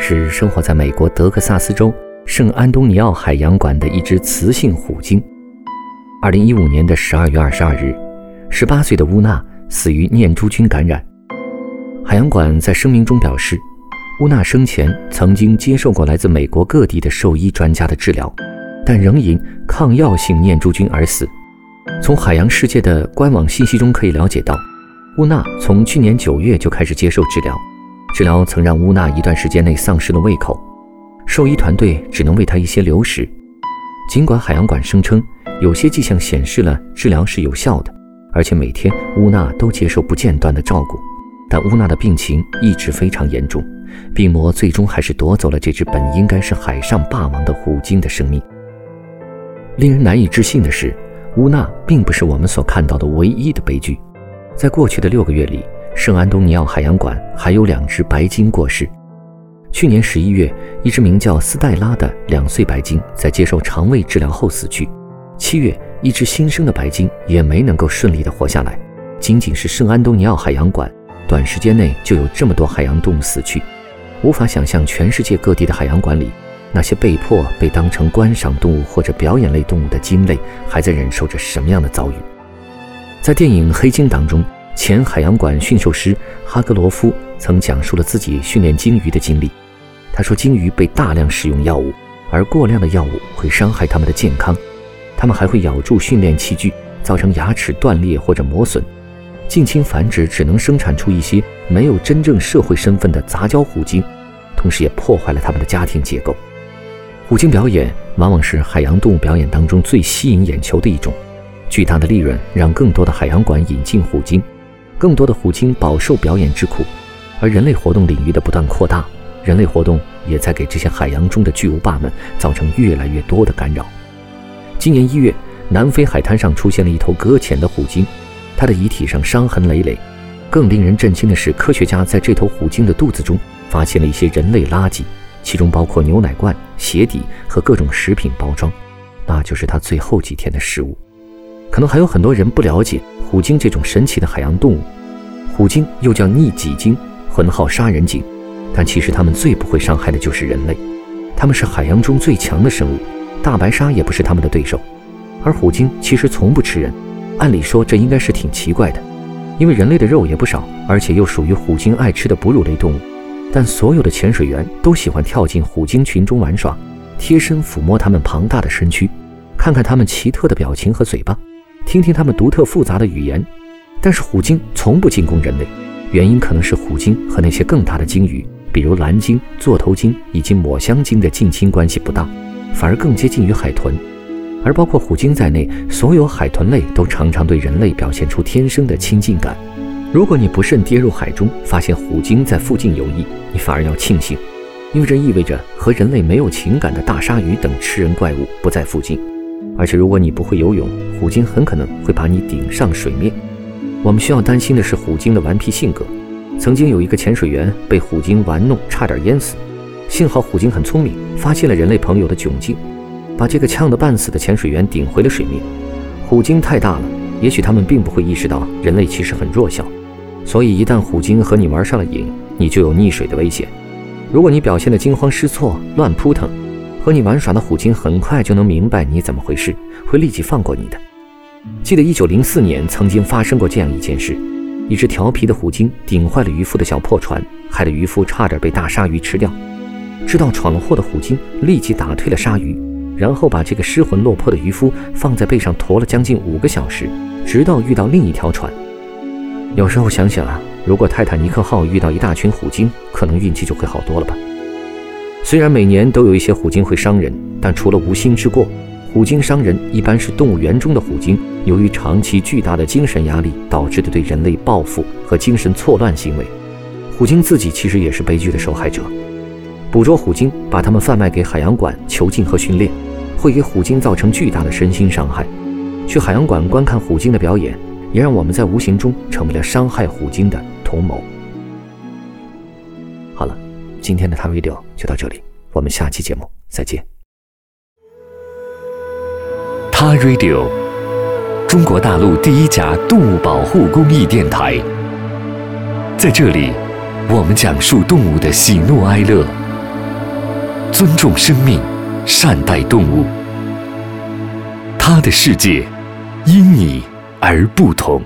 是生活在美国德克萨斯州圣安东尼奥海洋馆的一只雌性虎鲸。二零一五年的十二月二十二日，十八岁的乌娜死于念珠菌感染。海洋馆在声明中表示，乌娜生前曾经接受过来自美国各地的兽医专家的治疗。但仍因抗药性念珠菌而死。从海洋世界的官网信息中可以了解到，乌娜从去年九月就开始接受治疗，治疗曾让乌娜一段时间内丧失了胃口，兽医团队只能喂她一些流食。尽管海洋馆声称有些迹象显示了治疗是有效的，而且每天乌娜都接受不间断的照顾，但乌娜的病情一直非常严重，病魔最终还是夺走了这只本应该是海上霸王的虎鲸的生命。令人难以置信的是，乌娜并不是我们所看到的唯一的悲剧。在过去的六个月里，圣安东尼奥海洋馆还有两只白鲸过世。去年十一月，一只名叫斯黛拉的两岁白鲸在接受肠胃治疗后死去。七月，一只新生的白鲸也没能够顺利的活下来。仅仅是圣安东尼奥海洋馆，短时间内就有这么多海洋动物死去，无法想象全世界各地的海洋馆里。那些被迫被当成观赏动物或者表演类动物的鲸类，还在忍受着什么样的遭遇？在电影《黑鲸》当中，前海洋馆驯兽师哈格罗夫曾讲述了自己训练鲸鱼的经历。他说，鲸鱼被大量使用药物，而过量的药物会伤害它们的健康，它们还会咬住训练器具，造成牙齿断裂或者磨损。近亲繁殖只能生产出一些没有真正社会身份的杂交虎鲸，同时也破坏了它们的家庭结构。虎鲸表演往往是海洋动物表演当中最吸引眼球的一种，巨大的利润让更多的海洋馆引进虎鲸，更多的虎鲸饱受表演之苦，而人类活动领域的不断扩大，人类活动也在给这些海洋中的巨无霸们造成越来越多的干扰。今年一月，南非海滩上出现了一头搁浅的虎鲸，它的遗体上伤痕累累，更令人震惊的是，科学家在这头虎鲸的肚子中发现了一些人类垃圾。其中包括牛奶罐、鞋底和各种食品包装，那就是它最后几天的食物。可能还有很多人不了解虎鲸这种神奇的海洋动物。虎鲸又叫逆戟鲸，浑号杀人鲸，但其实它们最不会伤害的就是人类。它们是海洋中最强的生物，大白鲨也不是它们的对手。而虎鲸其实从不吃人，按理说这应该是挺奇怪的，因为人类的肉也不少，而且又属于虎鲸爱吃的哺乳类动物。但所有的潜水员都喜欢跳进虎鲸群中玩耍，贴身抚摸它们庞大的身躯，看看它们奇特的表情和嘴巴，听听它们独特复杂的语言。但是虎鲸从不进攻人类，原因可能是虎鲸和那些更大的鲸鱼，比如蓝鲸、座头鲸以及抹香鲸的近亲关系不大，反而更接近于海豚。而包括虎鲸在内，所有海豚类都常常对人类表现出天生的亲近感。如果你不慎跌入海中，发现虎鲸在附近游弋，你反而要庆幸，因为这意味着和人类没有情感的大鲨鱼等吃人怪物不在附近。而且如果你不会游泳，虎鲸很可能会把你顶上水面。我们需要担心的是虎鲸的顽皮性格。曾经有一个潜水员被虎鲸玩弄，差点淹死，幸好虎鲸很聪明，发现了人类朋友的窘境，把这个呛得半死的潜水员顶回了水面。虎鲸太大了，也许他们并不会意识到人类其实很弱小。所以，一旦虎鲸和你玩上了瘾，你就有溺水的危险。如果你表现得惊慌失措、乱扑腾，和你玩耍的虎鲸很快就能明白你怎么回事，会立即放过你的。记得1904年曾经发生过这样一件事：一只调皮的虎鲸顶坏了渔夫的小破船，害得渔夫差点被大鲨鱼吃掉。知道闯了祸的虎鲸立即打退了鲨鱼，然后把这个失魂落魄的渔夫放在背上驮了将近五个小时，直到遇到另一条船。有时候想想啊，如果泰坦尼克号遇到一大群虎鲸，可能运气就会好多了吧。虽然每年都有一些虎鲸会伤人，但除了无心之过，虎鲸伤人一般是动物园中的虎鲸由于长期巨大的精神压力导致的对人类报复和精神错乱行为。虎鲸自己其实也是悲剧的受害者。捕捉虎鲸，把它们贩卖给海洋馆囚禁和训练，会给虎鲸造成巨大的身心伤害。去海洋馆观看虎鲸的表演，也让我们在无形中成为了伤害虎鲸的同谋。今天的 t Radio 就到这里，我们下期节目再见。t Radio，中国大陆第一家动物保护公益电台，在这里，我们讲述动物的喜怒哀乐。尊重生命，善待动物。他的世界因你而不同。